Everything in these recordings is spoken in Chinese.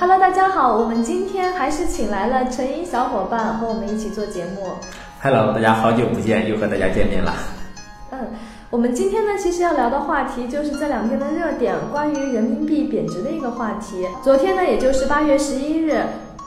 Hello，大家好，我们今天还是请来了陈英小伙伴和我们一起做节目。Hello，大家好久不见，又和大家见面了。嗯，我们今天呢，其实要聊的话题就是这两天的热点，关于人民币贬值的一个话题。昨天呢，也就是八月十一日，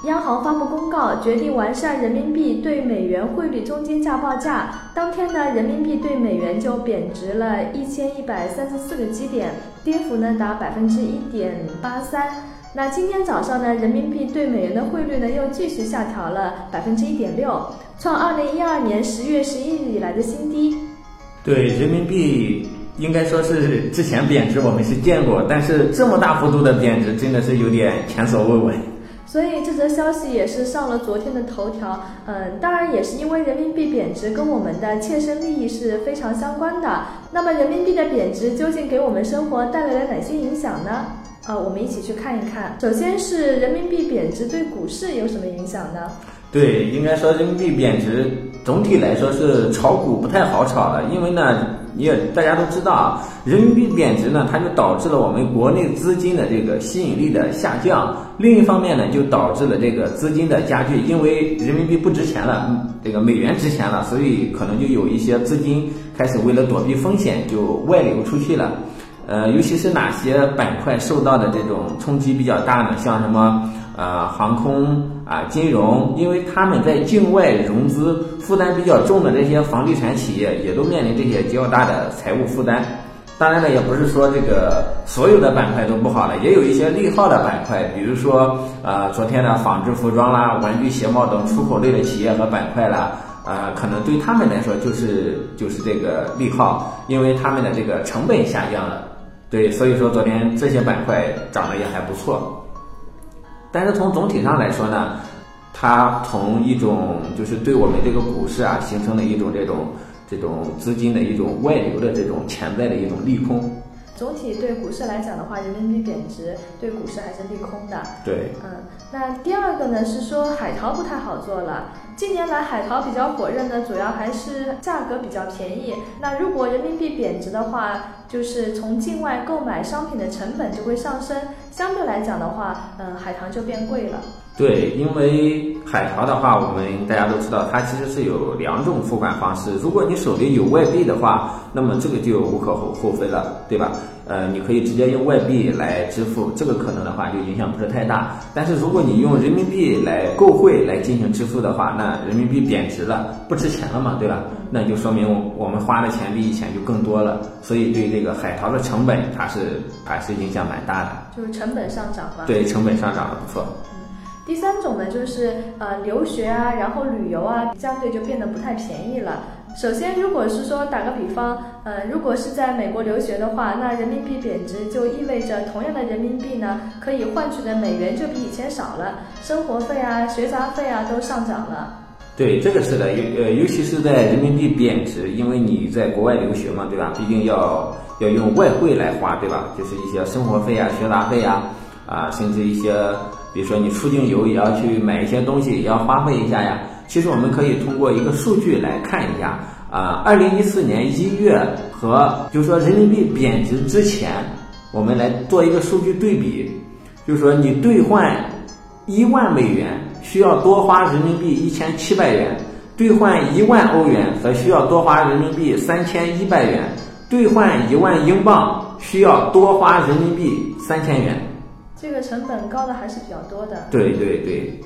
央行发布公告，决定完善人民币对美元汇率中间价报价。当天呢，人民币对美元就贬值了一千一百三十四个基点，跌幅呢达百分之一点八三。那今天早上呢，人民币对美元的汇率呢又继续下调了百分之一点六，创二零一二年十月十一日以来的新低。对人民币，应该说是之前贬值我们是见过，但是这么大幅度的贬值，真的是有点前所未闻。所以这则消息也是上了昨天的头条。嗯，当然也是因为人民币贬值跟我们的切身利益是非常相关的。那么人民币的贬值究竟给我们生活带来了哪些影响呢？呃，我们一起去看一看。首先是人民币贬值对股市有什么影响呢？对，应该说人民币贬值总体来说是炒股不太好炒了，因为呢，你也大家都知道啊，人民币贬值呢，它就导致了我们国内资金的这个吸引力的下降。另一方面呢，就导致了这个资金的加剧，因为人民币不值钱了，这个美元值钱了，所以可能就有一些资金开始为了躲避风险就外流出去了。呃，尤其是哪些板块受到的这种冲击比较大呢？像什么呃航空啊、金融，因为他们在境外融资负担比较重的这些房地产企业，也都面临这些较大的财务负担。当然了，也不是说这个所有的板块都不好了，也有一些利好的板块，比如说呃昨天的纺织服装啦、玩具鞋帽等出口类的企业和板块啦。呃，可能对他们来说就是就是这个利好，因为他们的这个成本下降了。对，所以说昨天这些板块涨得也还不错，但是从总体上来说呢，它从一种就是对我们这个股市啊形成了一种这种这种资金的一种外流的这种潜在的一种利空。总体对股市来讲的话，人民币贬值对股市还是利空的。对，嗯，那第二个呢是说海淘不太好做了。近年来海淘比较火热呢，主要还是价格比较便宜。那如果人民币贬值的话，就是从境外购买商品的成本就会上升，相对来讲的话，嗯，海淘就变贵了。对，因为海淘的话，我们大家都知道，它其实是有两种付款方式。如果你手里有外币的话，那么这个就无可厚厚非了，对吧？呃，你可以直接用外币来支付，这个可能的话就影响不是太大。但是如果你用人民币来购汇来进行支付的话，那人民币贬值了，不值钱了嘛，对吧？那就说明我们花的钱比以前就更多了，所以对这个海淘的成本，它是还是影响蛮大的。就是成本上涨嘛。对，成本上涨了不错。第三种呢，就是呃留学啊，然后旅游啊，相对就变得不太便宜了。首先，如果是说打个比方，呃，如果是在美国留学的话，那人民币贬值就意味着同样的人民币呢，可以换取的美元就比以前少了，生活费啊、学杂费啊都上涨了。对，这个是的，尤呃，尤其是在人民币贬值，因为你在国外留学嘛，对吧？毕竟要要用外汇来花，对吧？就是一些生活费啊、学杂费啊，啊，甚至一些，比如说你出境游也要去买一些东西，也要花费一下呀。其实我们可以通过一个数据来看一下，啊，二零一四年一月和就是说人民币贬值之前，我们来做一个数据对比，就是说你兑换一万美元需要多花人民币一千七百元，兑换一万欧元则需要多花人民币三千一百元，兑换一万英镑需要多花人民币三千元。这个成本高的还是比较多的。对对对。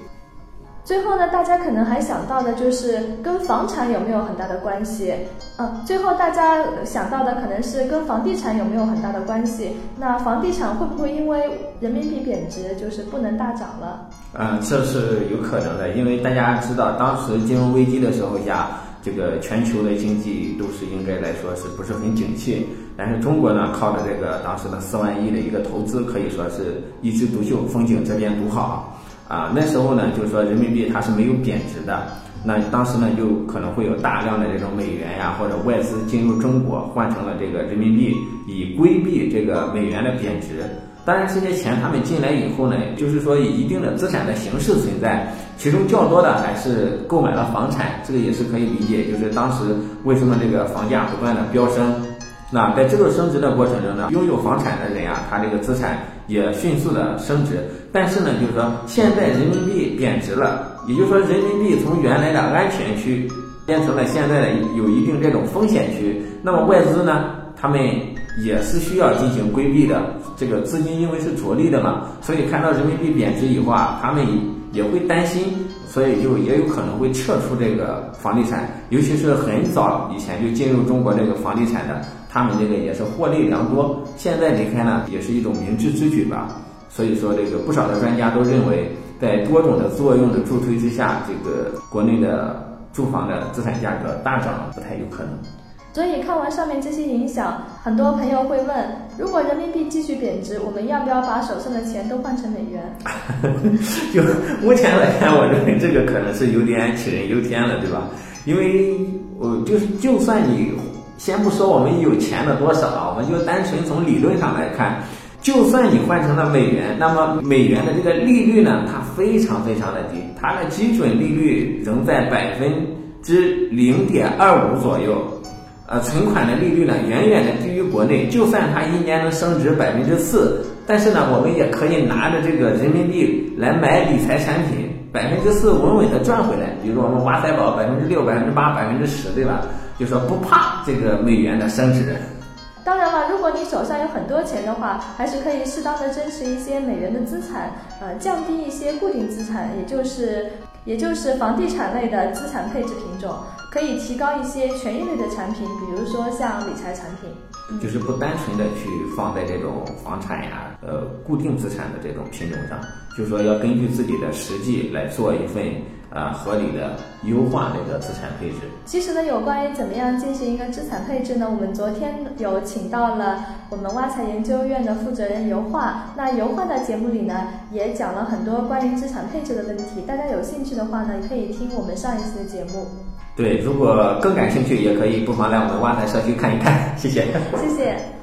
最后呢，大家可能还想到的就是跟房产有没有很大的关系？嗯，最后大家想到的可能是跟房地产有没有很大的关系？那房地产会不会因为人民币贬值，就是不能大涨了？嗯，这是有可能的，因为大家知道，当时金融危机的时候下，这个全球的经济都是应该来说是不是很景气？但是中国呢，靠着这个当时的四万亿的一个投资，可以说是一枝独秀，风景这边独好。啊，那时候呢，就是说人民币它是没有贬值的，那当时呢就可能会有大量的这种美元呀或者外资进入中国，换成了这个人民币，以规避这个美元的贬值。当然，这些钱他们进来以后呢，就是说以一定的资产的形式存在，其中较多的还是购买了房产，这个也是可以理解。就是当时为什么这个房价不断的飙升，那在这个升值的过程中呢，拥有房产的人啊，他这个资产也迅速的升值。但是呢，就是说现在人民币贬值了，也就是说人民币从原来的安全区变成了现在的有一定这种风险区。那么外资呢，他们也是需要进行规避的。这个资金因为是着力的嘛，所以看到人民币贬值以后啊，他们也会担心，所以就也有可能会撤出这个房地产。尤其是很早以前就进入中国这个房地产的，他们这个也是获利良多。现在离开呢，也是一种明智之举吧。所以说，这个不少的专家都认为，在多种的作用的助推之下，这个国内的住房的资产价格大涨不太有可能。所以看完上面这些影响，很多朋友会问：如果人民币继续贬值，我们要不要把手上的钱都换成美元？就目前来看，我认为这个可能是有点杞人忧天了，对吧？因为我就是，就算你先不说我们有钱的多少啊，我们就单纯从理论上来看，就算你换成了美元，那么美元的这个利率呢，它非常非常的低，它的基准利率仍在百分之零点二五左右。呃，存款的利率呢，远远的低于国内。就算它一年能升值百分之四，但是呢，我们也可以拿着这个人民币来买理财产品，百分之四稳稳的赚回来。比如我们挖财宝百分之六、百分之八、百分之十，对吧？就说不怕这个美元的升值。当然了，如果你手上有很多钱的话，还是可以适当的增持一些美元的资产，呃，降低一些固定资产，也就是也就是房地产类的资产配置品种。可以提高一些权益类的产品，比如说像理财产品，就是不单纯的去放在这种房产呀、呃固定资产的这种品种上，就是说要根据自己的实际来做一份啊合理的优化这个资产配置。其实呢，有关于怎么样进行一个资产配置呢，我们昨天有请到了我们挖财研究院的负责人油画，那油画的节目里呢也讲了很多关于资产配置的问题，大家有兴趣的话呢，可以听我们上一次的节目。对，如果更感兴趣，也可以不妨来我们挖财社区看一看。谢谢，谢谢。